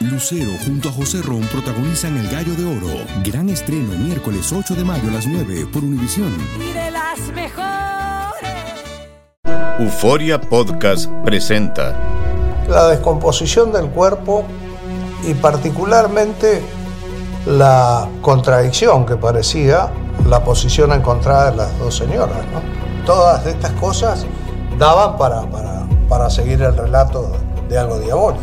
Lucero junto a José Ron protagonizan El Gallo de Oro. Gran estreno miércoles 8 de mayo a las 9 por Univisión. Y de las mejores. Euforia Podcast presenta la descomposición del cuerpo y particularmente la contradicción que parecía la posición encontrada de las dos señoras. ¿no? Todas estas cosas daban para, para, para seguir el relato de algo diabólico.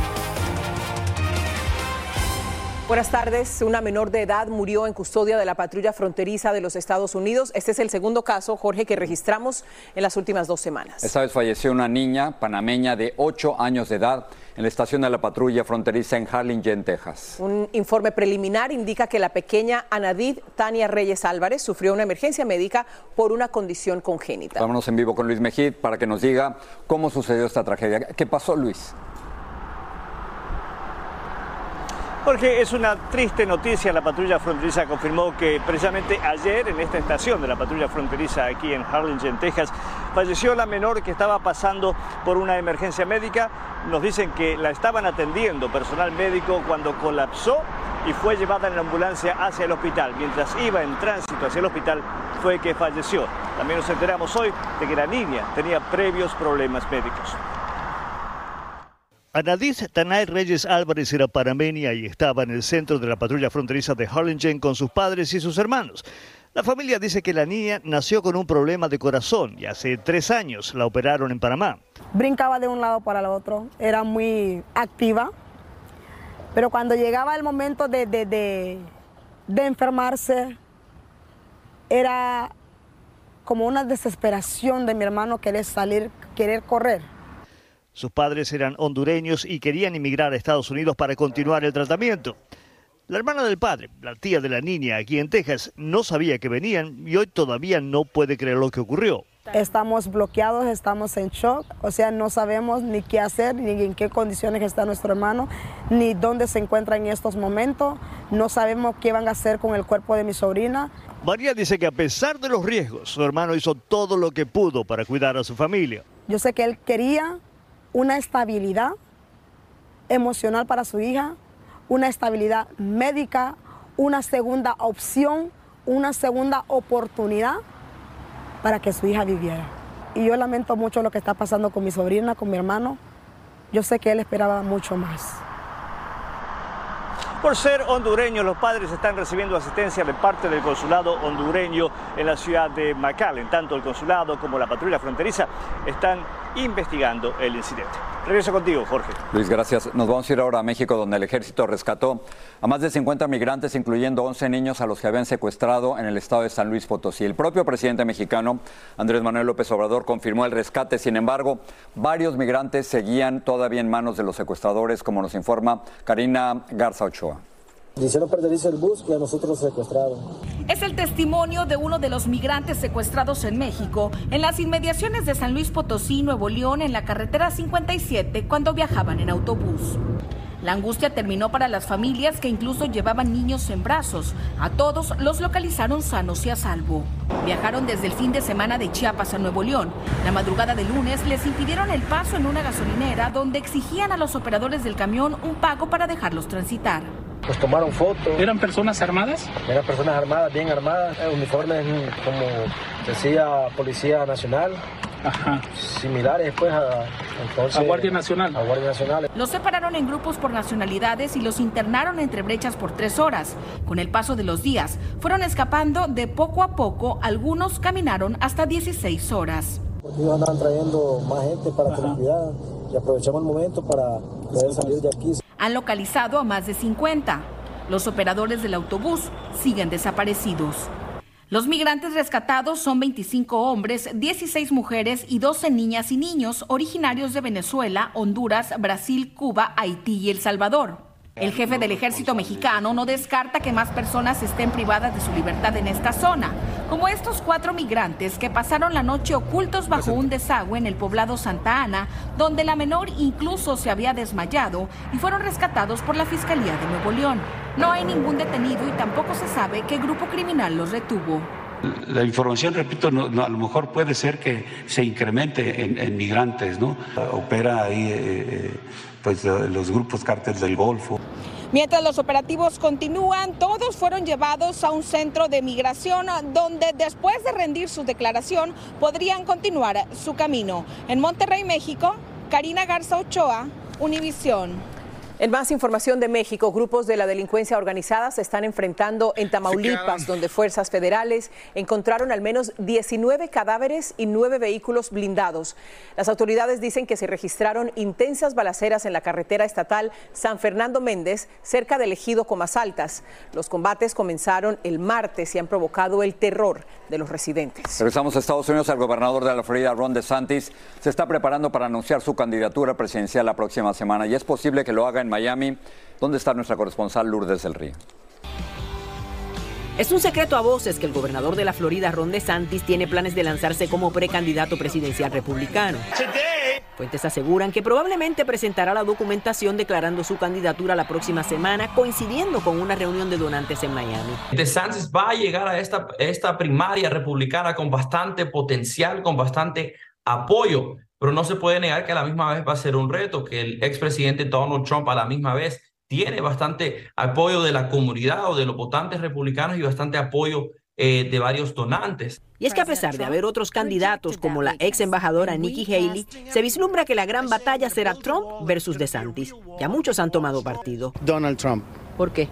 Buenas tardes. Una menor de edad murió en custodia de la patrulla fronteriza de los Estados Unidos. Este es el segundo caso, Jorge, que registramos en las últimas dos semanas. Esta vez falleció una niña panameña de 8 años de edad en la estación de la patrulla fronteriza en Harlingen, Texas. Un informe preliminar indica que la pequeña Anadid Tania Reyes Álvarez sufrió una emergencia médica por una condición congénita. Vámonos en vivo con Luis Mejid para que nos diga cómo sucedió esta tragedia. ¿Qué pasó, Luis? Jorge, es una triste noticia. La patrulla fronteriza confirmó que precisamente ayer en esta estación de la patrulla fronteriza aquí en Harlingen, Texas, falleció la menor que estaba pasando por una emergencia médica. Nos dicen que la estaban atendiendo personal médico cuando colapsó y fue llevada en la ambulancia hacia el hospital. Mientras iba en tránsito hacia el hospital fue que falleció. También nos enteramos hoy de que la niña tenía previos problemas médicos. Anadis Tanay Reyes Álvarez era panameña y estaba en el centro de la patrulla fronteriza de Harlingen con sus padres y sus hermanos. La familia dice que la niña nació con un problema de corazón y hace tres años la operaron en Panamá. Brincaba de un lado para el otro, era muy activa, pero cuando llegaba el momento de, de, de enfermarse, era como una desesperación de mi hermano querer salir, querer correr. Sus padres eran hondureños y querían emigrar a Estados Unidos para continuar el tratamiento. La hermana del padre, la tía de la niña aquí en Texas, no sabía que venían y hoy todavía no puede creer lo que ocurrió. Estamos bloqueados, estamos en shock, o sea, no sabemos ni qué hacer, ni en qué condiciones está nuestro hermano, ni dónde se encuentra en estos momentos, no sabemos qué van a hacer con el cuerpo de mi sobrina. María dice que a pesar de los riesgos, su hermano hizo todo lo que pudo para cuidar a su familia. Yo sé que él quería una estabilidad emocional para su hija, una estabilidad médica, una segunda opción, una segunda oportunidad para que su hija viviera. Y yo lamento mucho lo que está pasando con mi sobrina, con mi hermano. Yo sé que él esperaba mucho más. Por ser hondureños, los padres están recibiendo asistencia de parte del consulado hondureño en la ciudad de McAllen. Tanto el consulado como la patrulla fronteriza están investigando el incidente. Regreso contigo, Jorge. Luis, gracias. Nos vamos a ir ahora a México, donde el ejército rescató a más de 50 migrantes, incluyendo 11 niños a los que habían secuestrado en el estado de San Luis Potosí. El propio presidente mexicano, Andrés Manuel López Obrador, confirmó el rescate. Sin embargo, varios migrantes seguían todavía en manos de los secuestradores, como nos informa Karina Garza Ochoa. Hicieron perderse el bus y a nosotros secuestraron. Es el testimonio de uno de los migrantes secuestrados en México, en las inmediaciones de San Luis Potosí, Nuevo León, en la carretera 57, cuando viajaban en autobús. La angustia terminó para las familias que incluso llevaban niños en brazos. A todos los localizaron sanos y a salvo. Viajaron desde el fin de semana de Chiapas a Nuevo León. La madrugada de lunes les impidieron el paso en una gasolinera donde exigían a los operadores del camión un pago para dejarlos transitar. Nos tomaron fotos. ¿Eran personas armadas? Eran personas armadas, bien armadas, uniformes como decía Policía Nacional. Ajá. Similares pues a, a Guardia Nacional. A Guardia Nacional. Los separaron en grupos por nacionalidades y los internaron entre brechas por tres horas. Con el paso de los días, fueron escapando de poco a poco, algunos caminaron hasta 16 horas. Porque andaban trayendo más gente para que los cuidaran y aprovechamos el momento para poder salir de aquí. Han localizado a más de 50. Los operadores del autobús siguen desaparecidos. Los migrantes rescatados son 25 hombres, 16 mujeres y 12 niñas y niños originarios de Venezuela, Honduras, Brasil, Cuba, Haití y El Salvador. El jefe del ejército mexicano no descarta que más personas estén privadas de su libertad en esta zona, como estos cuatro migrantes que pasaron la noche ocultos bajo un desagüe en el poblado Santa Ana, donde la menor incluso se había desmayado y fueron rescatados por la Fiscalía de Nuevo León. No hay ningún detenido y tampoco se sabe qué grupo criminal los retuvo. La información, repito, no, a lo mejor puede ser que se incremente en, migrantes, ¿no? Opera ahí eh, eh, pues, los grupos cárteles del Golfo. Mientras los operativos continúan, todos fueron llevados a un centro de migración donde después de rendir su declaración podrían continuar su camino. En Monterrey, México, Karina Garza Ochoa, Univisión. En más información de México, grupos de la delincuencia organizada se están enfrentando en Tamaulipas, donde fuerzas federales encontraron al menos 19 cadáveres y 9 vehículos blindados. Las autoridades dicen que se registraron intensas balaceras en la carretera estatal San Fernando Méndez, cerca del ejido Comas Altas. Los combates comenzaron el martes y han provocado el terror de los residentes. Regresamos a Estados Unidos. El gobernador de la Florida, Ron DeSantis, se está preparando para anunciar su candidatura presidencial la próxima semana y es posible que lo haga en Miami. ¿Dónde está nuestra corresponsal Lourdes del Río? Es un secreto a voces que el gobernador de la Florida, Ron DeSantis, tiene planes de lanzarse como precandidato presidencial republicano. Fuentes aseguran que probablemente presentará la documentación declarando su candidatura la próxima semana, coincidiendo con una reunión de donantes en Miami. DeSantis va a llegar a esta, esta primaria republicana con bastante potencial, con bastante apoyo, pero no se puede negar que a la misma vez va a ser un reto, que el expresidente Donald Trump a la misma vez tiene bastante apoyo de la comunidad o de los votantes republicanos y bastante apoyo eh, de varios donantes. Y es que a pesar de haber otros candidatos como la ex embajadora Nikki Haley, se vislumbra que la gran batalla será Trump versus DeSantis. Ya muchos han tomado partido. Donald Trump. ¿Por qué?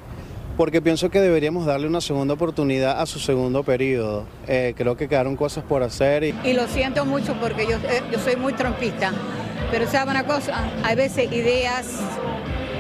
porque pienso que deberíamos darle una segunda oportunidad a su segundo periodo. Eh, creo que quedaron cosas por hacer. Y, y lo siento mucho porque yo, eh, yo soy muy trompista, pero sabe una cosa, hay veces ideas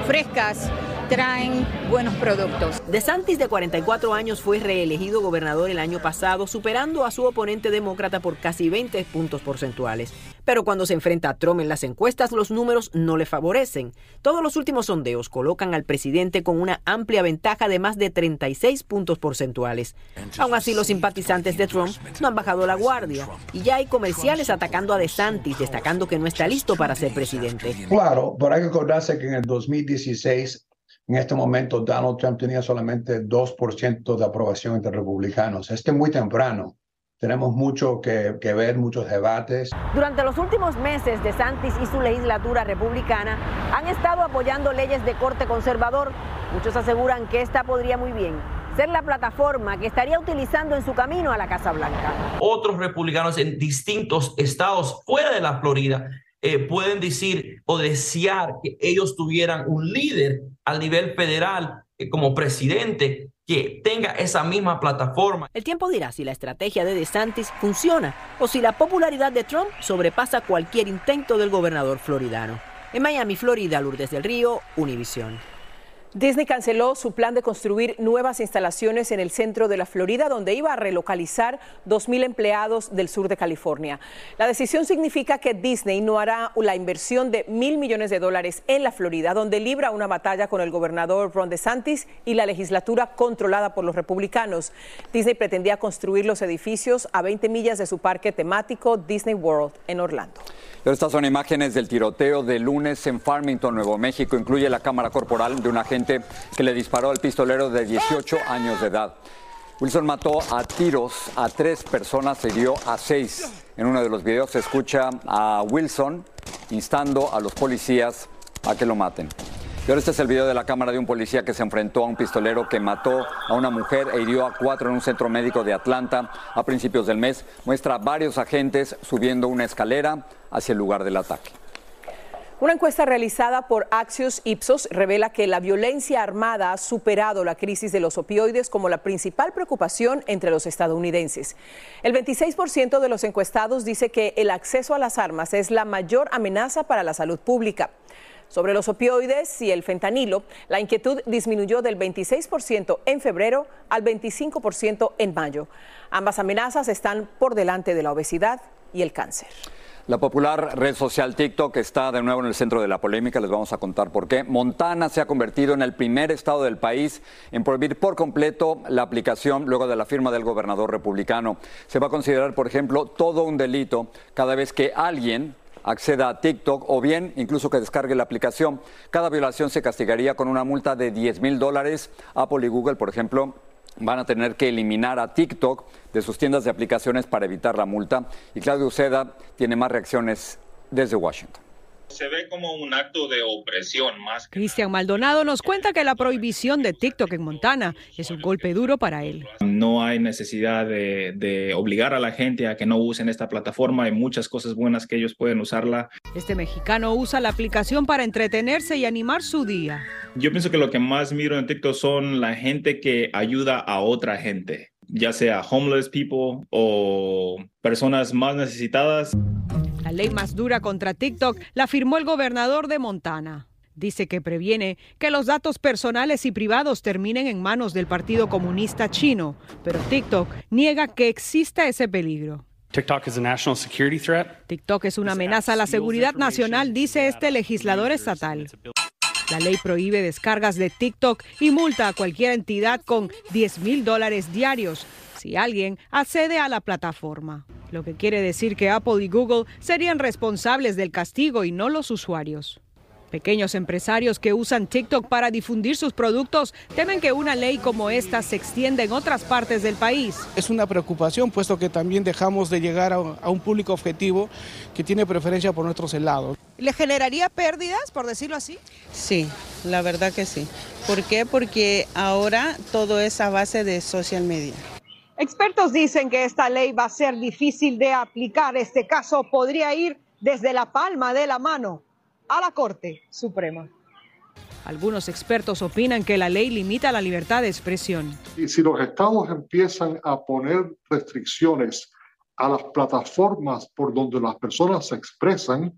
frescas traen buenos productos. De Santis, de 44 años, fue reelegido gobernador el año pasado, superando a su oponente demócrata por casi 20 puntos porcentuales. Pero cuando se enfrenta a Trump en las encuestas, los números no le favorecen. Todos los últimos sondeos colocan al presidente con una amplia ventaja de más de 36 puntos porcentuales. Aún así, los simpatizantes de Trump no han bajado la guardia y ya hay comerciales atacando a DeSantis, destacando que no está listo para ser presidente. Claro, pero hay que acordarse que en el 2016 en este momento Donald Trump tenía solamente 2% de aprobación entre republicanos. Este es muy temprano. Tenemos mucho que, ver, muchos debates. Durante los últimos meses, DeSantis y su legislatura republicana han estado apoyando leyes de corte conservador. Muchos aseguran que esta podría muy bien ser la plataforma que estaría utilizando en su camino a la Casa Blanca. Otros republicanos en distintos estados fuera de la Florida eh, pueden decir o desear que ellos tuvieran un líder al nivel federal eh, como presidente que tenga esa misma plataforma. El tiempo dirá si la estrategia de DeSantis funciona o si la popularidad de Trump sobrepasa cualquier intento del gobernador floridano. En Miami, Florida, Lourdes del Río, Univisión. Disney canceló su plan de construir nuevas instalaciones en el centro de la Florida, donde iba a relocalizar 2.000 empleados del sur de California. La decisión significa que Disney no hará la inversión de mil millones de dólares en la Florida, donde libra una batalla con el gobernador Ron DeSantis y la legislatura controlada por los republicanos. Disney pretendía construir los edificios a 20 millas de su parque temático Disney World en Orlando. estas son imágenes del tiroteo de lunes en Farmington, Nuevo México. Incluye la cámara corporal de un agente que le disparó al pistolero de 18 años de edad. Wilson mató a tiros a tres personas, se dio a seis. En uno de los videos se escucha a Wilson instando a los policías a que lo maten. Y ahora este es el video de la cámara de un policía que se enfrentó a un pistolero que mató a una mujer e hirió a cuatro en un centro médico de Atlanta a principios del mes. Muestra varios agentes subiendo una escalera hacia el lugar del ataque. Una encuesta realizada por Axios Ipsos revela que la violencia armada ha superado la crisis de los opioides como la principal preocupación entre los estadounidenses. El 26% de los encuestados dice que el acceso a las armas es la mayor amenaza para la salud pública. Sobre los opioides y el fentanilo, la inquietud disminuyó del 26% en febrero al 25% en mayo. Ambas amenazas están por delante de la obesidad y el cáncer. La popular red social TikTok está de nuevo en el centro de la polémica. Les vamos a contar por qué. Montana se ha convertido en el primer estado del país en prohibir por completo la aplicación luego de la firma del gobernador republicano. Se va a considerar, por ejemplo, todo un delito cada vez que alguien acceda a TikTok o bien incluso que descargue la aplicación. Cada violación se castigaría con una multa de 10 mil dólares. Apple y Google, por ejemplo, van a tener que eliminar a TikTok de sus tiendas de aplicaciones para evitar la multa. Y Claudio Uceda tiene más reacciones desde Washington se ve como un acto de opresión más. Cristian Maldonado nos cuenta que la prohibición de TikTok en Montana es un golpe duro para él. No hay necesidad de, de, obligar a la gente a que no usen esta plataforma. Hay muchas cosas buenas que ellos pueden usarla. Este mexicano usa la aplicación para entretenerse y animar su día. Yo pienso que lo que más miro en TikTok son la gente que ayuda a otra gente, ya sea homeless people o personas más necesitadas. La ley más dura contra TikTok la firmó el gobernador de Montana. Dice que previene que los datos personales y privados terminen en manos del Partido Comunista Chino, pero TikTok niega que exista ese peligro. TikTok TikTok es una amenaza a la seguridad nacional, dice este legislador estatal. La ley prohíbe descargas de TikTok y multa a cualquier entidad con 10 mil dólares diarios si alguien accede a la plataforma. Lo que quiere decir que Apple y Google serían responsables del castigo y no los usuarios. Pequeños empresarios que usan TikTok para difundir sus productos temen que una ley como esta se extienda en otras partes del país. Es una preocupación puesto que también dejamos de llegar a, un público objetivo que tiene preferencia por nuestros helados. ¿Le generaría pérdidas, por decirlo así? Sí, la verdad que sí. ¿Por qué? Porque ahora todo es a base de social media. Expertos dicen que esta ley va a ser difícil de aplicar. Este caso podría ir desde la palma de la mano a la Corte Suprema. Algunos expertos opinan que la ley limita la libertad de expresión. Y si los estados empiezan a poner restricciones a las plataformas por donde las personas se expresan,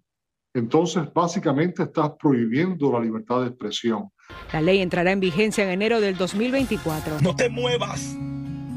entonces básicamente estás prohibiendo la libertad de expresión. La ley entrará en vigencia en enero del 2024. No te muevas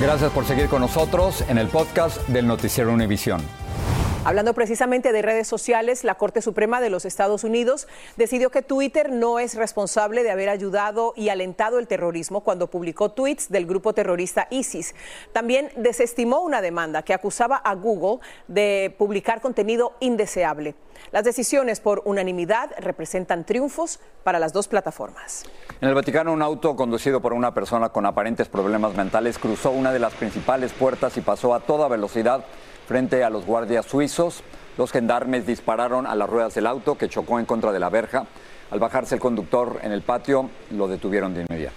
Gracias por seguir con nosotros en el podcast del Noticiero Univisión. Hablando precisamente de redes sociales, la Corte Suprema de los Estados Unidos decidió que Twitter no es responsable de haber ayudado y alentado el terrorismo cuando publicó tweets del grupo terrorista ISIS. También desestimó una demanda que acusaba a Google de publicar contenido indeseable. Las decisiones por unanimidad representan triunfos para las dos plataformas. En el Vaticano, un auto conducido por una persona con aparentes problemas mentales cruzó una de las principales puertas y pasó a toda velocidad frente a los guardias suizos. Los gendarmes dispararon a las ruedas del auto que chocó en contra de la verja. Al bajarse el conductor en el patio, lo detuvieron de inmediato.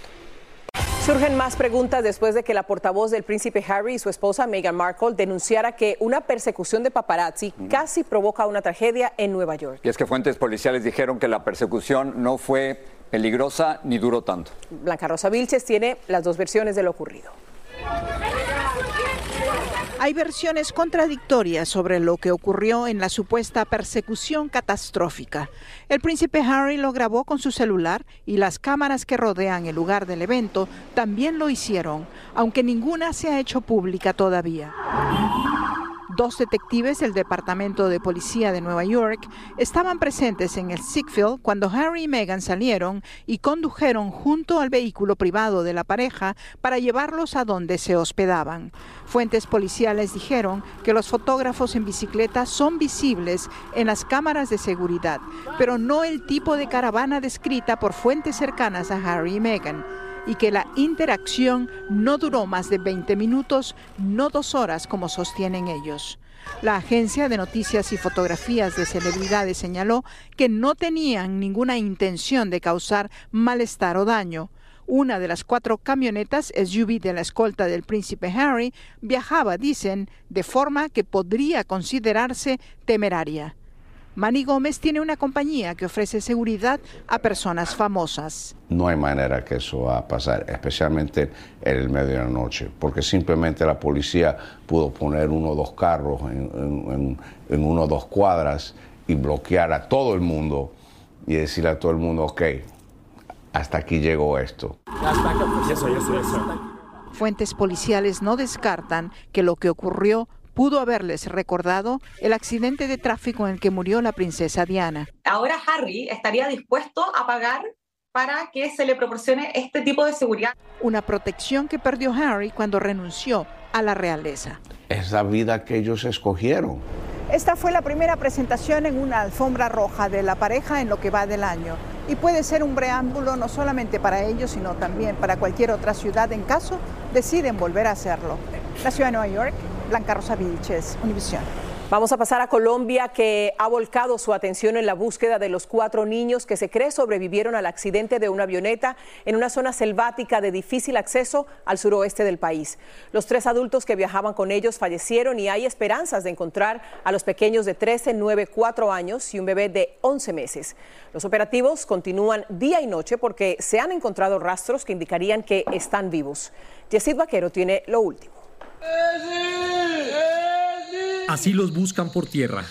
Surgen más preguntas después de que la portavoz del príncipe Harry y su esposa Meghan Markle denunciara que una persecución de paparazzi casi provoca una tragedia en Nueva York. Y es que fuentes policiales dijeron que la persecución no fue peligrosa ni duró tanto. Blanca Rosa Vilches tiene las dos versiones de lo ocurrido. Hay versiones contradictorias sobre lo que ocurrió en la supuesta persecución catastrófica. El príncipe Harry lo grabó con su celular y las cámaras que rodean el lugar del evento también lo hicieron, aunque ninguna se ha hecho pública todavía. Dos detectives del Departamento de Policía de Nueva York estaban presentes en el Sickfield cuando Harry y Meghan salieron y condujeron junto al vehículo privado de la pareja para llevarlos a donde se hospedaban. Fuentes policiales dijeron que los fotógrafos en bicicleta son visibles en las cámaras de seguridad, pero no el tipo de caravana descrita por fuentes cercanas a Harry y Meghan y que la interacción no duró más de 20 minutos, no dos horas como sostienen ellos. La agencia de noticias y fotografías de celebridades señaló que no tenían ninguna intención de causar malestar o daño. Una de las cuatro camionetas SUV de la escolta del príncipe Harry viajaba, dicen, de forma que podría considerarse temeraria. Manny Gómez tiene una compañía que ofrece seguridad a personas famosas. No hay manera que eso va a pasar, especialmente en el medio de la noche, porque simplemente la policía pudo poner uno o dos carros en, en uno o dos cuadras y bloquear a todo el mundo y decirle a todo el mundo, ok, hasta aquí llegó esto. Fuentes policiales no descartan que lo que ocurrió pudo haberles recordado el accidente de tráfico en el que murió la princesa Diana. Ahora Harry estaría dispuesto a pagar para que se le proporcione este tipo de seguridad. Una protección que perdió Harry cuando renunció a la realeza. Es la vida que ellos escogieron. Esta fue la primera presentación en una alfombra roja de la pareja en lo que va del año y puede ser un preámbulo no solamente para ellos, sino también para cualquier otra ciudad en caso deciden volver a hacerlo. La ciudad de Nueva York Blanca Rosa Vilches, Univisión. Vamos a pasar a Colombia, que ha volcado su atención en la búsqueda de los cuatro niños que se cree sobrevivieron al accidente de una avioneta en una zona selvática de difícil acceso al suroeste del país. Los tres adultos que viajaban con ellos fallecieron y hay esperanzas de encontrar a los pequeños de 13, 9, 4 años y un bebé de 11 meses. Los operativos continúan día y noche porque se han encontrado rastros que indicarían que están vivos. Yesid Vaquero tiene lo último. Así los buscan por tierra.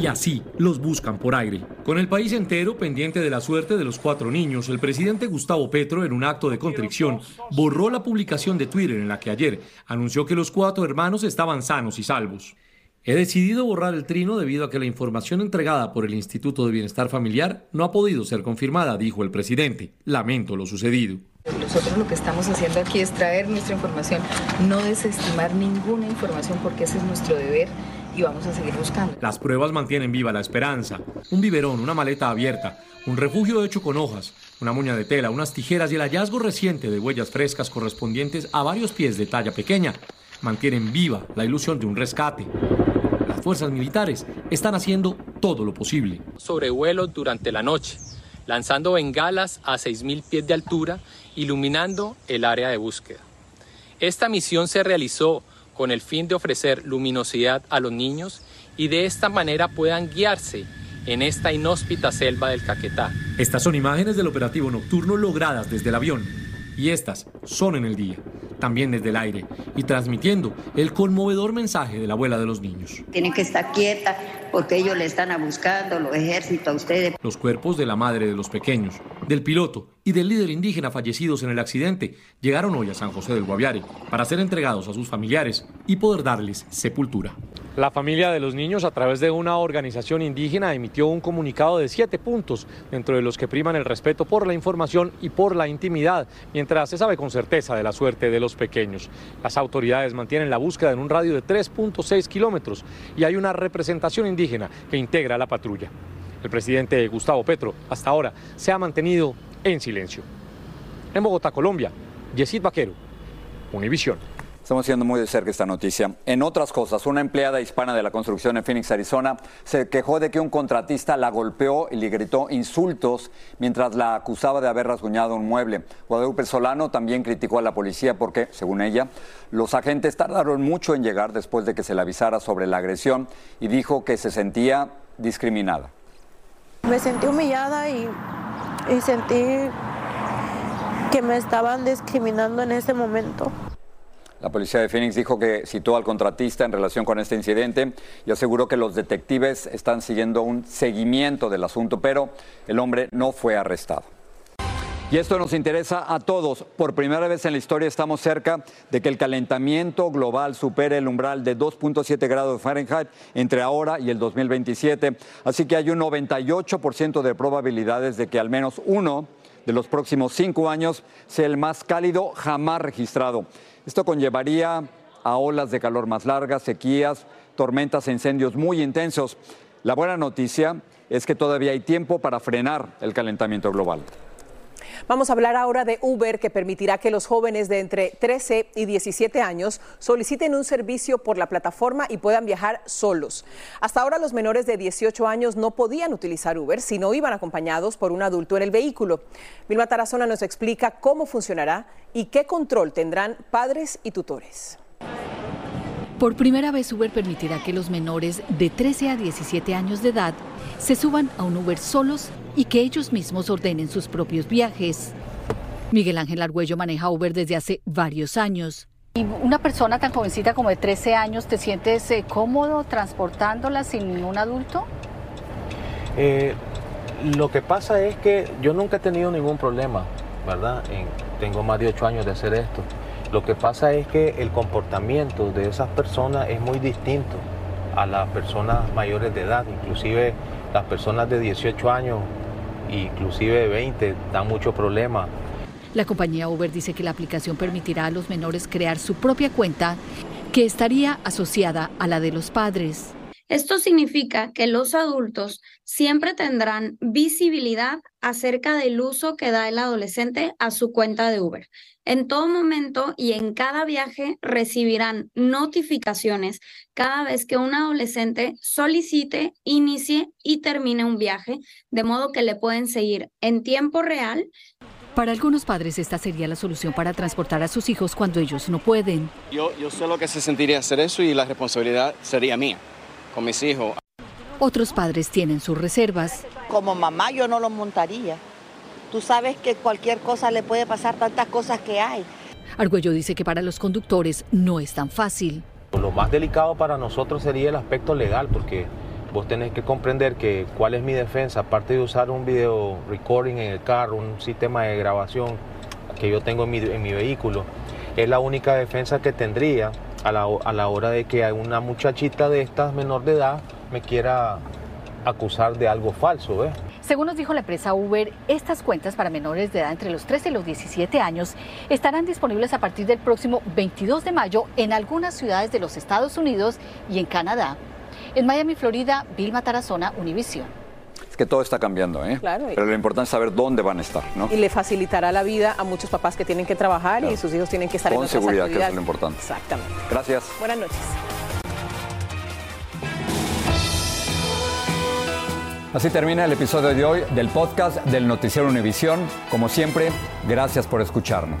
Y así los buscan por aire. Con el país entero pendiente de la suerte de los cuatro niños, el presidente Gustavo Petro, en un acto de contrición, borró la publicación de Twitter en la que ayer anunció que los cuatro hermanos estaban sanos y salvos. He decidido borrar el trino debido a que la información entregada por el Instituto de Bienestar Familiar no ha podido ser confirmada, dijo el presidente. Lamento lo sucedido. Nosotros lo que estamos haciendo aquí es traer nuestra información, no desestimar ninguna información porque ese es nuestro deber y vamos a seguir buscando. Las pruebas mantienen viva la esperanza. Un biberón, una maleta abierta, un refugio hecho con hojas, una moña de tela, unas tijeras y el hallazgo reciente de huellas frescas correspondientes a varios pies de talla pequeña mantienen viva la ilusión de un rescate. Las fuerzas militares están haciendo todo lo posible. Sobrevuelo durante la noche, lanzando bengalas a 6.000 pies de altura iluminando el área de búsqueda. Esta misión se realizó con el fin de ofrecer luminosidad a los niños y de esta manera puedan guiarse en esta inhóspita selva del Caquetá. Estas son imágenes del operativo nocturno logradas desde el avión y estas son en el día también desde el aire, y transmitiendo el conmovedor mensaje de la abuela de los niños. Tienen que estar quieta porque ellos le están buscando, los ejércitos, a ustedes. Los cuerpos de la madre de los pequeños, del piloto y del líder indígena fallecidos en el accidente llegaron hoy a San José del Guaviare para ser entregados a sus familiares y poder darles sepultura. La familia de los niños, a través de una organización indígena, emitió un comunicado de siete puntos, dentro de los que priman el respeto por la información y por la intimidad, mientras se sabe con certeza de la suerte de los pequeños. Las autoridades mantienen la búsqueda en un radio de 3.6 kilómetros y hay una representación indígena que integra la patrulla. El presidente Gustavo Petro, hasta ahora, se ha mantenido en silencio. En Bogotá, Colombia, Yesid Vaquero, Univisión. Estamos siendo muy de cerca esta noticia. En otras cosas, una empleada hispana de la construcción en Phoenix, Arizona, se quejó de que un contratista la golpeó y le gritó insultos mientras la acusaba de haber rasguñado un mueble. Guadalupe Solano también criticó a la policía porque, según ella, los agentes tardaron mucho en llegar después de que se le avisara sobre la agresión y dijo que se sentía discriminada. Me sentí humillada y, sentí que me estaban discriminando en ese momento. La policía de Phoenix dijo que citó al contratista en relación con este incidente y aseguró que los detectives están siguiendo un seguimiento del asunto, pero el hombre no fue arrestado. Y esto nos interesa a todos. Por primera vez en la historia estamos cerca de que el calentamiento global supere el umbral de 2.7 grados Fahrenheit entre ahora y el 2027. Así que hay un 98% de probabilidades de que al menos uno de los próximos cinco años sea el más cálido jamás registrado. Esto conllevaría a olas de calor más largas, sequías, tormentas e incendios muy intensos. La buena noticia es que todavía hay tiempo para frenar el calentamiento global. Vamos a hablar ahora de Uber, que permitirá que los jóvenes de entre 13 y 17 años soliciten un servicio por la plataforma y puedan viajar solos. Hasta ahora los menores de 18 años no podían utilizar Uber si no iban acompañados por un adulto en el vehículo. Vilma Tarazona nos explica cómo funcionará y qué control tendrán padres y tutores. Por primera vez Uber permitirá que los menores de 13 a 17 años de edad se suban a un Uber solos y que ellos mismos ordenen sus propios viajes. Miguel Ángel Argüello maneja Uber desde hace varios años. ¿Y una persona tan jovencita como de 13 años, te sientes eh, cómodo transportándola sin ningún adulto? Eh, lo que pasa es que yo nunca he tenido ningún problema, ¿verdad? tengo más de 8 años de hacer esto. Lo que pasa es que el comportamiento de esas personas es muy distinto a las personas mayores de edad, inclusive las personas de 18 años, inclusive de 20, dan mucho problema. La compañía Uber dice que la aplicación permitirá a los menores crear su propia cuenta que estaría asociada a la de los padres. Esto significa que los adultos siempre tendrán visibilidad acerca del uso que da el adolescente a su cuenta de Uber. En todo momento y en cada viaje recibirán notificaciones cada vez que un adolescente solicite, inicie y termine un viaje, de modo que le pueden seguir en tiempo real. Para algunos padres esta sería la solución para transportar a sus hijos cuando ellos no pueden. Yo, yo sé lo que se sentiría hacer eso y la responsabilidad sería mía con mis hijos. Otros padres tienen sus reservas. Como mamá yo no lo montaría. Tú sabes que cualquier cosa le puede pasar tantas cosas que hay. Argüello dice que para los conductores no es tan fácil. Lo más delicado para nosotros sería el aspecto legal, porque vos tenés que comprender que cuál es mi defensa, aparte de usar un video recording en el carro, un sistema de grabación que yo tengo en mi, en mi vehículo, es la única defensa que tendría a la, hora de que una muchachita de estas menor de edad me quiera acusar de algo falso. Según nos dijo la empresa Uber, estas cuentas para menores de edad entre los 13 y los 17 años estarán disponibles a partir del próximo 22 de mayo en algunas ciudades de los Estados Unidos y en Canadá. En Miami, Florida, Vilma Tarazona, Univision que todo está cambiando, ¿eh? Claro. Pero lo importante es saber dónde van a estar, ¿no? Y le facilitará la vida a muchos papás que tienen que trabajar y sus hijos tienen que estar Con en seguridad, que es lo importante. Exactamente. Gracias. Buenas noches. Así termina el episodio de hoy del podcast del Noticiero Univisión. Como siempre, gracias por escucharnos.